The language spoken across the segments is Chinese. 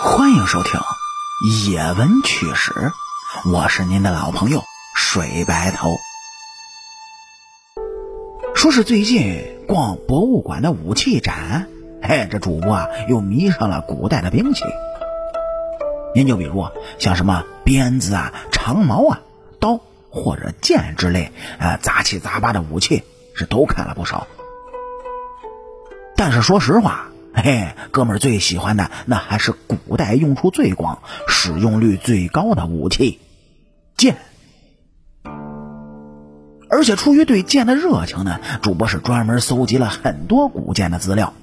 欢迎收听《野闻趣史》，我是您的老朋友水白头。说是最近逛博物馆的武器展，嘿，这主播啊又迷上了古代的兵器。您就比如像什么鞭子啊、长矛啊、刀或者剑之类，呃，杂七杂八的武器是都看了不少。但是说实话，嘿，哥们儿最喜欢的那还是古代用处最广、使用率最高的武器——剑。而且出于对剑的热情呢，主播是专门搜集了很多古剑的资料。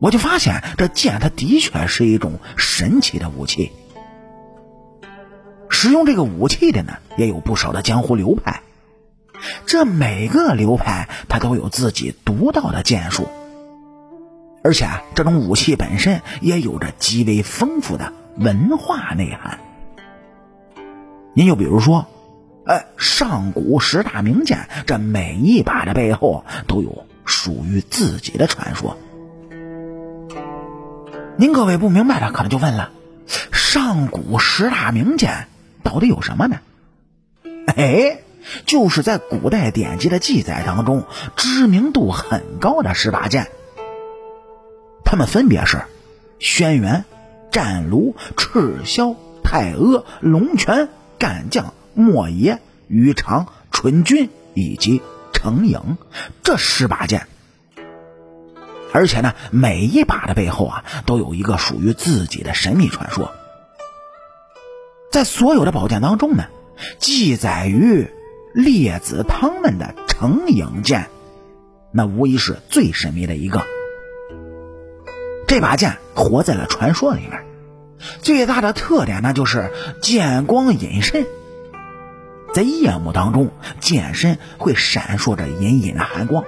我就发现，这剑它的确是一种神奇的武器。使用这个武器的呢，也有不少的江湖流派。这每个流派，它都有自己独到的剑术。而且啊，这种武器本身也有着极为丰富的文化内涵。您就比如说，哎，上古十大名剑，这每一把的背后都有属于自己的传说。您各位不明白的，可能就问了：上古十大名剑到底有什么呢？哎，就是在古代典籍的记载当中，知名度很高的十把剑。他们分别是：轩辕、战卢、赤霄、太阿、龙泉、干将、莫邪、于长、纯君以及程颖这十把剑。而且呢，每一把的背后啊，都有一个属于自己的神秘传说。在所有的宝剑当中呢，记载于列子汤们的程颖剑，那无疑是最神秘的一个。这把剑活在了传说里面，最大的特点呢就是剑光隐身，在夜幕当中，剑身会闪烁着隐隐的寒光。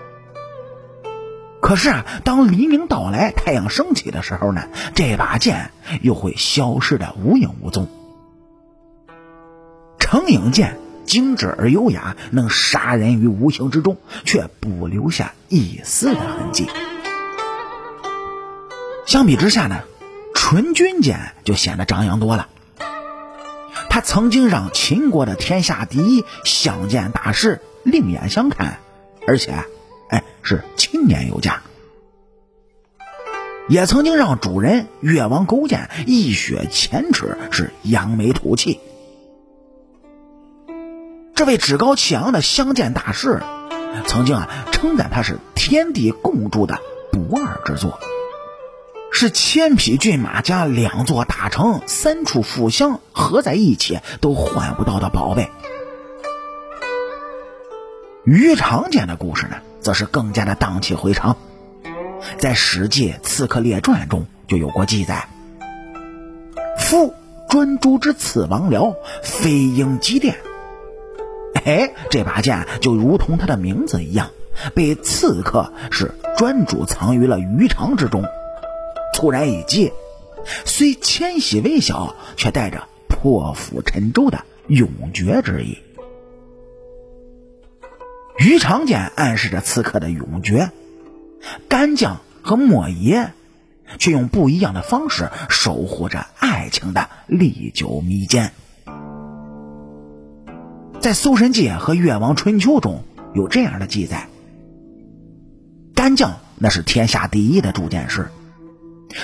可是啊，当黎明到来、太阳升起的时候呢，这把剑又会消失的无影无踪。程颖剑精致而优雅，能杀人于无形之中，却不留下一丝的痕迹。相比之下呢，纯君剑就显得张扬多了。他曾经让秦国的天下第一相剑大师另眼相看，而且。哎，是青年有加，也曾经让主人越王勾践一雪前耻，是扬眉吐气。这位趾高气扬的相见大师，曾经啊称赞他是天地共筑的不二之作，是千匹骏马加两座大城、三处富乡合在一起都换不到的宝贝。于长剑的故事呢？则是更加的荡气回肠，在《史记·刺客列传》中就有过记载：“夫专诸之刺王僚，飞鹰击殿。”哎，这把剑就如同它的名字一样，被刺客是专主藏于了鱼肠之中，突然一击，虽纤细微小，却带着破釜沉舟的永绝之意。鱼肠剑暗示着刺客的永绝，干将和莫邪却用不一样的方式守护着爱情的历久弥坚。在《搜神记》和《越王春秋》中有这样的记载：干将那是天下第一的铸剑师，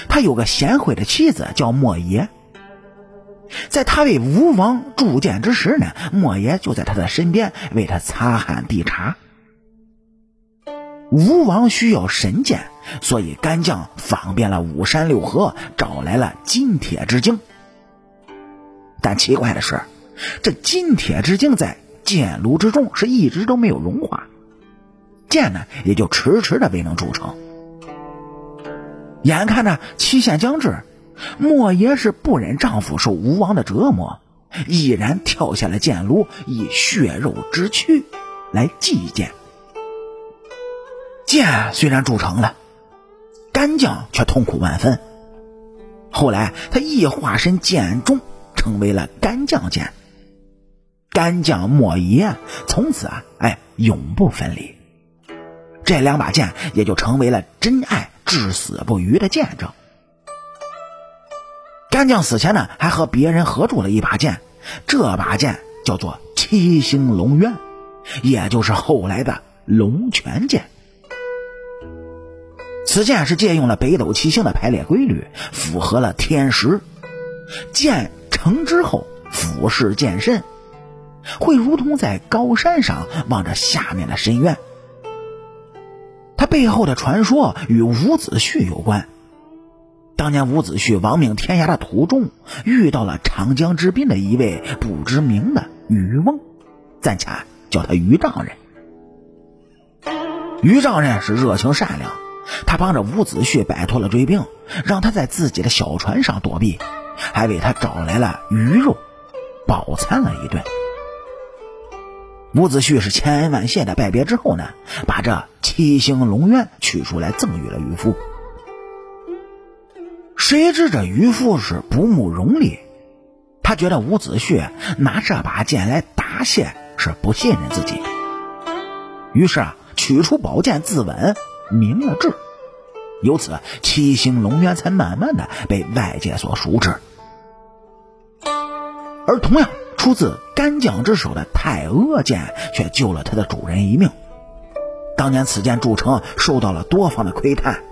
他有个贤惠的妻子叫莫邪。在他为吴王铸剑之时呢，莫邪就在他的身边为他擦汗递茶。吴王需要神剑，所以干将访遍了五山六合，找来了金铁之精。但奇怪的是，这金铁之精在剑炉之中是一直都没有融化，剑呢也就迟迟的未能铸成。眼看着期限将至。莫邪是不忍丈夫受吴王的折磨，毅然跳下了剑炉，以血肉之躯来祭剑。剑虽然铸成了，干将却痛苦万分。后来他亦化身剑中，成为了干将剑。干将莫邪从此啊，哎，永不分离。这两把剑也就成为了真爱至死不渝的见证。干将死前呢，还和别人合铸了一把剑，这把剑叫做七星龙渊，也就是后来的龙泉剑。此剑是借用了北斗七星的排列规律，符合了天时。剑成之后，俯视剑身，会如同在高山上望着下面的深渊。背后的传说与伍子胥有关。当年伍子胥亡命天涯的途中，遇到了长江之滨的一位不知名的渔翁，暂且叫他渔丈人。渔丈人是热情善良。他帮着伍子胥摆脱了追兵，让他在自己的小船上躲避，还为他找来了鱼肉，饱餐了一顿。伍子胥是千恩万谢的拜别之后呢，把这七星龙渊取出来赠予了渔夫。谁知这渔夫是不慕荣利，他觉得伍子胥拿这把剑来答谢是不信任自己，于是啊，取出宝剑自刎。明了志，由此七星龙渊才慢慢的被外界所熟知。而同样出自干将之手的太阿剑，却救了他的主人一命。当年此剑铸成，受到了多方的窥探。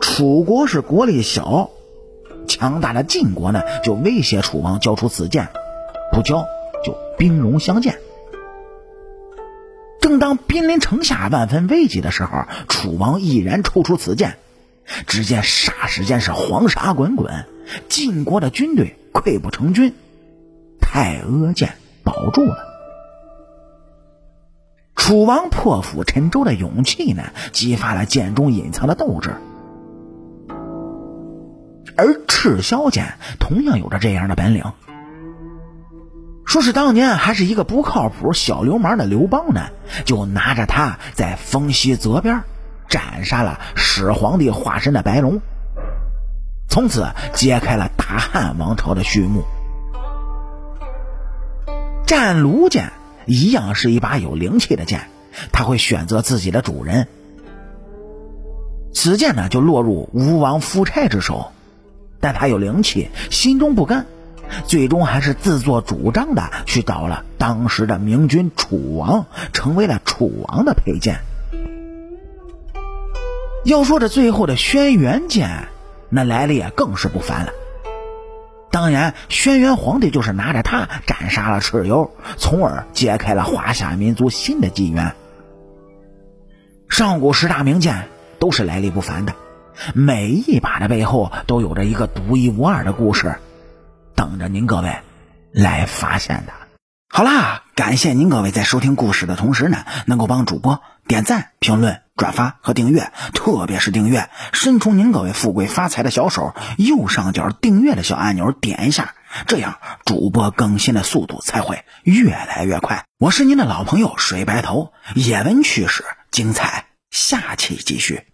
楚国是国力小，强大的晋国呢，就威胁楚王交出此剑，不交就兵戎相见。正当兵临城下、万分危急的时候，楚王毅然抽出此剑。只见霎时间是黄沙滚滚，晋国的军队溃不成军，太阿剑保住了。楚王破釜沉舟的勇气呢，激发了剑中隐藏的斗志。而赤霄剑同样有着这样的本领。说是当年还是一个不靠谱小流氓的刘邦呢，就拿着他在丰西泽边斩杀了始皇帝化身的白龙，从此揭开了大汉王朝的序幕。战卢剑一样是一把有灵气的剑，他会选择自己的主人。此剑呢，就落入吴王夫差之手，但他有灵气，心中不甘。最终还是自作主张的去找了当时的明君楚王，成为了楚王的佩剑。要说这最后的轩辕剑，那来历也更是不凡了。当然，轩辕皇帝就是拿着它斩杀了蚩尤，从而揭开了华夏民族新的纪元。上古十大名剑都是来历不凡的，每一把的背后都有着一个独一无二的故事。等着您各位来发现的。好啦，感谢您各位在收听故事的同时呢，能够帮主播点赞、评论、转发和订阅，特别是订阅，伸出您各位富贵发财的小手，右上角订阅的小按钮点一下，这样主播更新的速度才会越来越快。我是您的老朋友水白头，野闻趣事精彩，下期继续。